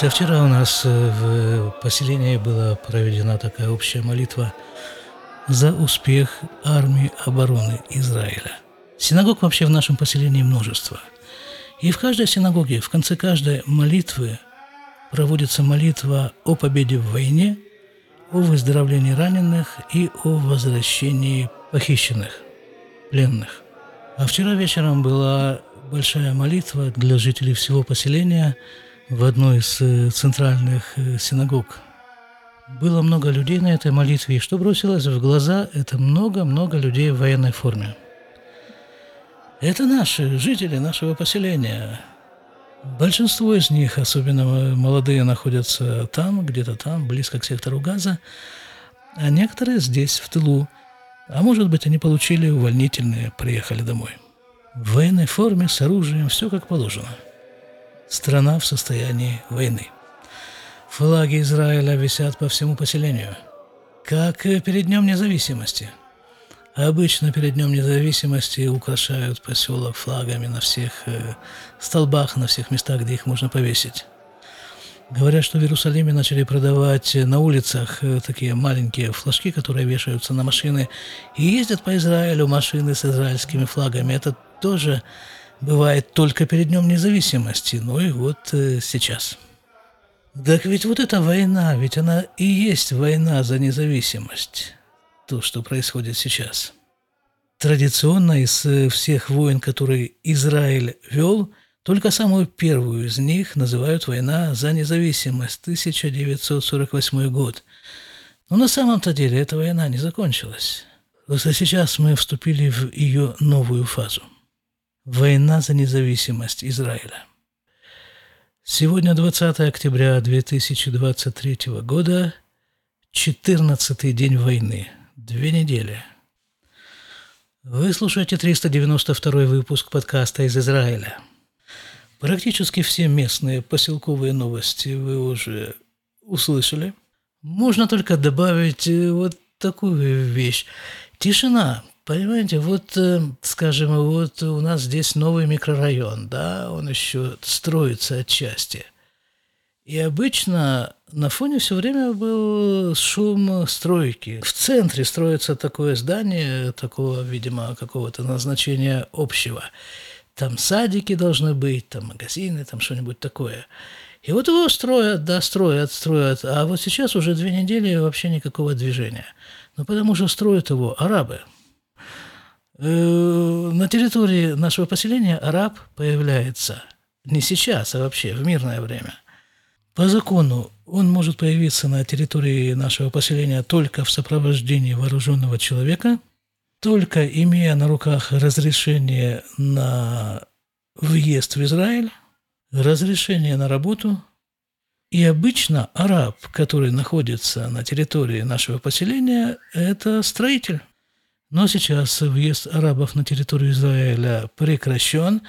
Это вчера у нас в поселении была проведена такая общая молитва за успех армии обороны Израиля. Синагог вообще в нашем поселении множество. И в каждой синагоге, в конце каждой молитвы проводится молитва о победе в войне, о выздоровлении раненых и о возвращении похищенных, пленных. А вчера вечером была большая молитва для жителей всего поселения в одной из э, центральных э, синагог. Было много людей на этой молитве, и что бросилось в глаза, это много-много людей в военной форме. Это наши жители нашего поселения. Большинство из них, особенно молодые, находятся там, где-то там, близко к сектору газа, а некоторые здесь, в тылу. А может быть, они получили увольнительные, приехали домой. В военной форме, с оружием, все как положено. Страна в состоянии войны. Флаги Израиля висят по всему поселению, как перед Днем независимости – Обычно перед Днем независимости украшают поселок флагами на всех э, столбах, на всех местах, где их можно повесить. Говорят, что в Иерусалиме начали продавать на улицах э, такие маленькие флажки, которые вешаются на машины, и ездят по Израилю машины с израильскими флагами. Это тоже бывает только перед Днем независимости, ну и вот э, сейчас. Так ведь вот эта война, ведь она и есть война за независимость то, что происходит сейчас. Традиционно из э, всех войн, которые Израиль вел, только самую первую из них называют «Война за независимость» 1948 год. Но на самом-то деле эта война не закончилась. Просто сейчас мы вступили в ее новую фазу. Война за независимость Израиля. Сегодня 20 октября 2023 года, 14 день войны – Две недели. Вы слушаете 392 выпуск подкаста из Израиля. Практически все местные поселковые новости вы уже услышали. Можно только добавить э, вот такую вещь. Тишина. Понимаете, вот, э, скажем, вот у нас здесь новый микрорайон, да, он еще строится отчасти – и обычно на фоне все время был шум стройки. В центре строится такое здание, такого, видимо, какого-то назначения общего. Там садики должны быть, там магазины, там что-нибудь такое. И вот его строят, да, строят, строят. А вот сейчас уже две недели вообще никакого движения. Ну, потому что строят его арабы. Э, на территории нашего поселения араб появляется не сейчас, а вообще в мирное время – по закону он может появиться на территории нашего поселения только в сопровождении вооруженного человека, только имея на руках разрешение на въезд в Израиль, разрешение на работу. И обычно араб, который находится на территории нашего поселения, это строитель. Но сейчас въезд арабов на территорию Израиля прекращен.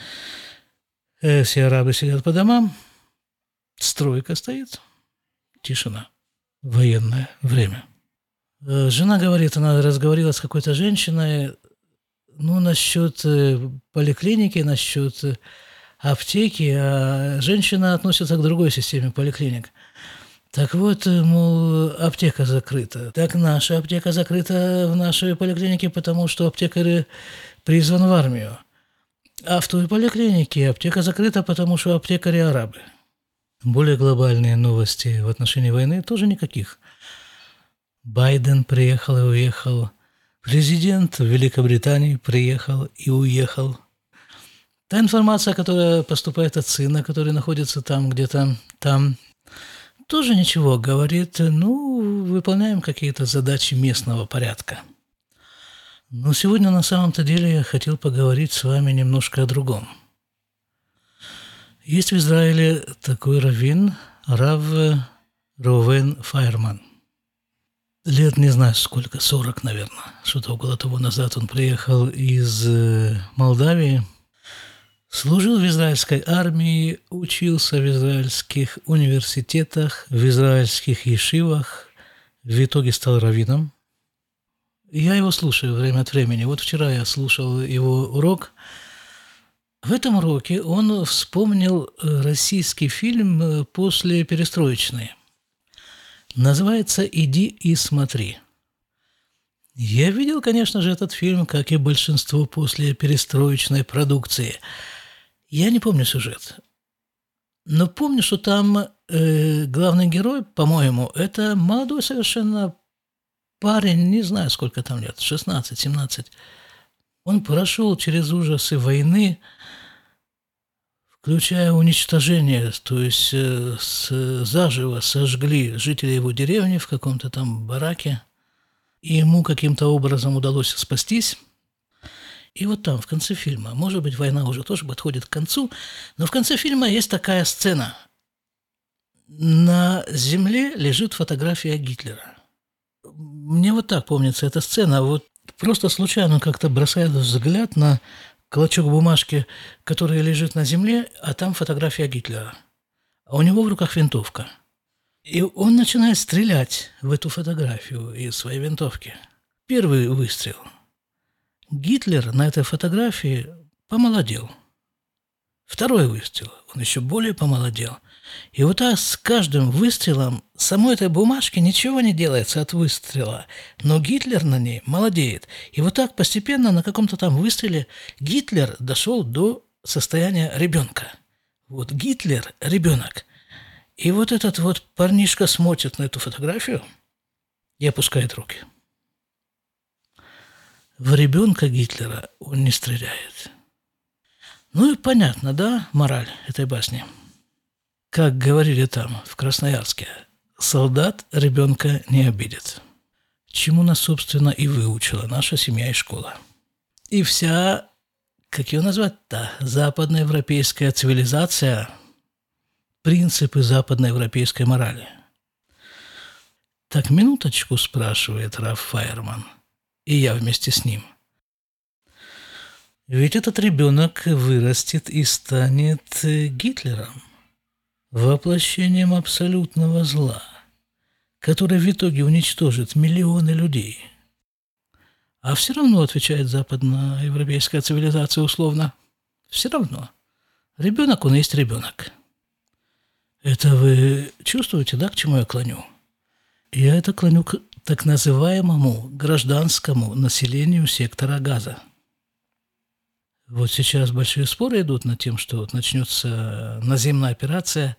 Э, все арабы сидят по домам – Стройка стоит, тишина, военное время. Э, жена говорит, она разговаривала с какой-то женщиной, ну, насчет э, поликлиники, насчет аптеки, а женщина относится к другой системе поликлиник. Так вот, мол, аптека закрыта. Так наша аптека закрыта в нашей поликлинике, потому что аптекарь призван в армию. А в той поликлинике аптека закрыта, потому что аптекари арабы. Более глобальные новости в отношении войны тоже никаких. Байден приехал и уехал. Президент Великобритании приехал и уехал. Та информация, которая поступает от сына, который находится там, где-то там, тоже ничего говорит, ну, выполняем какие-то задачи местного порядка. Но сегодня на самом-то деле я хотел поговорить с вами немножко о другом – есть в Израиле такой раввин, Рав Ровен Файерман. Лет не знаю сколько, 40, наверное. Что-то около того назад он приехал из э, Молдавии, служил в израильской армии, учился в израильских университетах, в израильских ешивах, в итоге стал раввином. Я его слушаю время от времени. Вот вчера я слушал его урок – В этом уроке он вспомнил э, российский фильм э, после перестроечной. Называется «Иди и смотри». Я видел, конечно же, этот фильм, как и большинство после перестроечной продукции. Я не помню сюжет. Но помню, что там э, главный герой, по-моему, это молодой совершенно парень, не знаю, сколько там лет, 16-17. Он прошел через ужасы войны, включая уничтожение, то есть э, с, заживо сожгли жителей его деревни в каком-то там бараке, и ему каким-то образом удалось спастись. И вот там, в конце фильма, может быть, война уже тоже подходит к концу, но в конце фильма есть такая сцена. На земле лежит фотография Гитлера. Мне вот так помнится эта сцена. Вот просто случайно как-то бросает взгляд на клочок бумажки, который лежит на земле, а там фотография Гитлера. А у него в руках винтовка. И он начинает стрелять в эту фотографию из своей винтовки. Первый выстрел – Гитлер на этой фотографии помолодел. Второй выстрел, он еще более помолодел. И вот так с каждым выстрелом самой этой бумажки ничего не делается от выстрела, но Гитлер на ней молодеет. И вот так постепенно на каком-то там выстреле Гитлер дошел до состояния ребенка. Вот Гитлер – ребенок. И вот этот вот парнишка смотрит на эту фотографию и опускает руки – в ребенка Гитлера он не стреляет. Ну и понятно, да, мораль этой басни. Как говорили там, в Красноярске, солдат ребенка не обидит. Чему нас, собственно, и выучила наша семья и школа. И вся, как ее назвать-то, западноевропейская цивилизация, принципы западноевропейской морали. Так минуточку, спрашивает Раф Файерман – и я вместе с ним. Ведь этот ребенок вырастет и станет Гитлером, воплощением абсолютного зла, который в итоге уничтожит миллионы людей. А все равно, отвечает западноевропейская цивилизация условно, все равно. Ребенок, он есть ребенок. Это вы чувствуете, да, к чему я клоню? Я это клоню к так называемому гражданскому населению сектора газа. Вот сейчас большие споры идут над тем, что вот начнется наземная операция,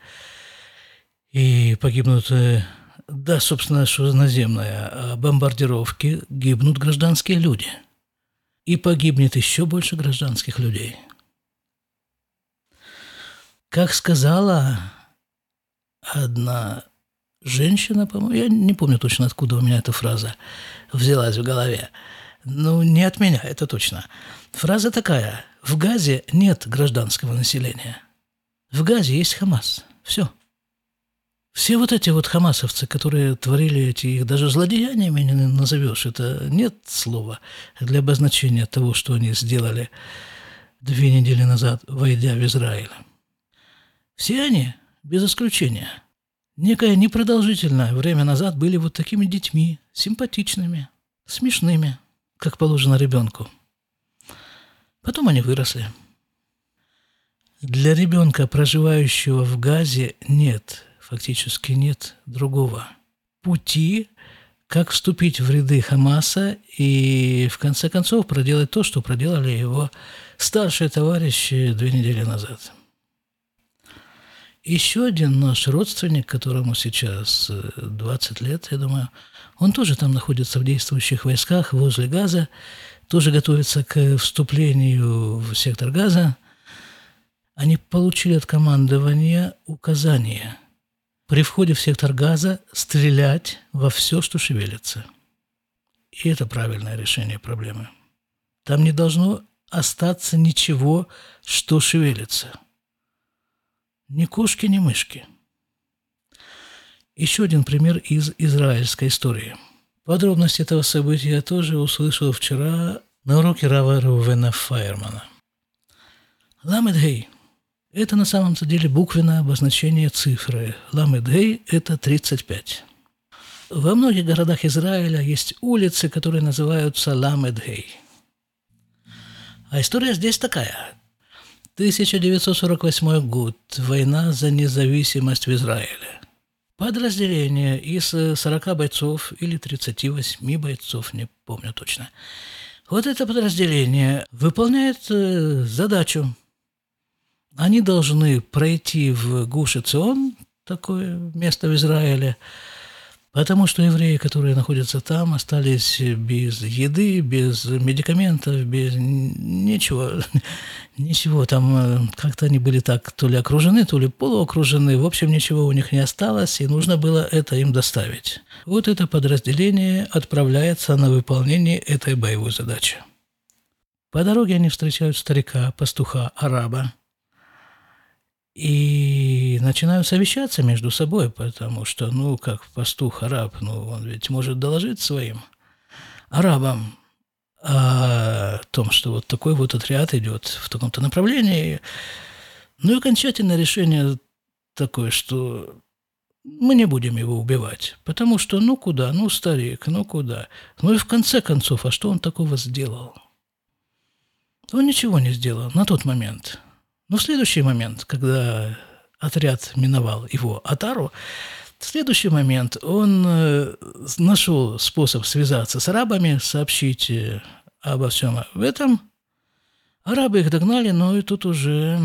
и погибнут, э, да, собственно, что наземная, а бомбардировки, гибнут гражданские люди. И погибнет еще больше гражданских людей. Как сказала одна женщина, по-моему, я не помню точно, откуда у меня эта фраза взялась в голове. Ну, не от меня, это точно. Фраза такая. В Газе нет гражданского населения. В Газе есть Хамас. Все. Все вот эти вот хамасовцы, которые творили эти, их даже злодеяниями не назовешь, это нет слова для обозначения того, что они сделали две недели назад, войдя в Израиль. Все они, без исключения – некое непродолжительное время назад были вот такими детьми, симпатичными, смешными, как положено ребенку. Потом они выросли. Для ребенка, проживающего в Газе, нет, фактически нет другого пути, как вступить в ряды Хамаса и, в конце концов, проделать то, что проделали его старшие товарищи две недели назад – еще один наш родственник, которому сейчас 20 э, лет, я думаю, он тоже там находится в действующих войсках возле Газа, тоже готовится к вступлению в сектор Газа. Они получили от командования указание при входе в сектор Газа стрелять во все, что шевелится. И это правильное решение проблемы. Там не должно остаться ничего, что шевелится – ни кошки, ни мышки. Еще один пример из израильской истории. Подробности этого события я тоже услышал вчера на уроке Рава Рувена Файермана. Ламедгей – это на самом деле буквенное обозначение цифры. Ламедгей – это 35. Во многих городах Израиля есть улицы, которые называются Ламедгей. А история здесь такая. 1948 год. Война за независимость в Израиле. Подразделение из 40 бойцов или 38 бойцов, не помню точно. Вот это подразделение выполняет э, задачу. Они должны пройти в Гуш-Эцион, такое место в Израиле, Потому что евреи, которые находятся там, остались без еды, без медикаментов, без ничего. Ничего, там э, как-то они были так то ли окружены, то ли полуокружены. В общем, ничего у них не осталось, и нужно было это им доставить. Вот это подразделение отправляется на выполнение этой боевой задачи. По дороге они встречают старика, пастуха, араба, и начинают совещаться между собой, потому что, ну, как пастух араб, ну, он ведь может доложить своим арабам о том, что вот такой вот отряд идет в таком-то направлении. Ну и окончательное решение такое, что мы не будем его убивать, потому что ну куда, ну старик, ну куда. Ну и в конце концов, а что он такого сделал? Он ничего не сделал на тот момент – но в следующий момент, когда отряд миновал его Атару, в следующий момент он э, нашел способ связаться с арабами, сообщить э, обо всем в этом. Арабы их догнали, но и тут уже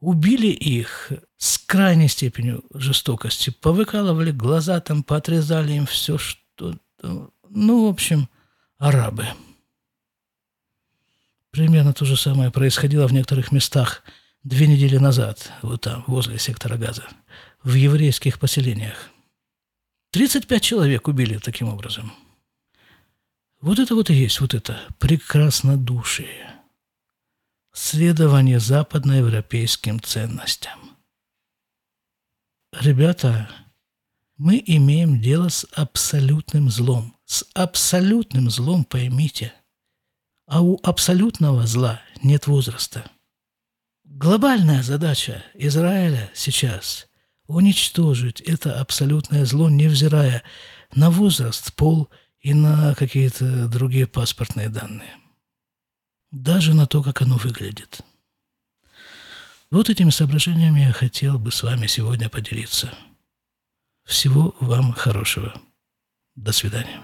убили их с крайней степенью жестокости. Повыкалывали глаза, там поотрезали им все, что... Ну, в общем, арабы. Примерно то же самое происходило в некоторых местах две недели назад, вот там, возле сектора газа, в еврейских поселениях. 35 человек убили таким образом. Вот это вот и есть вот это прекраснодушие, следование западноевропейским ценностям. Ребята, мы имеем дело с абсолютным злом. С абсолютным злом, поймите – а у абсолютного зла нет возраста. Глобальная задача Израиля сейчас – уничтожить это абсолютное зло, невзирая на возраст, пол и на какие-то другие паспортные данные. Даже на то, как оно выглядит. Вот этими соображениями я хотел бы с вами сегодня поделиться. Всего вам хорошего. До свидания.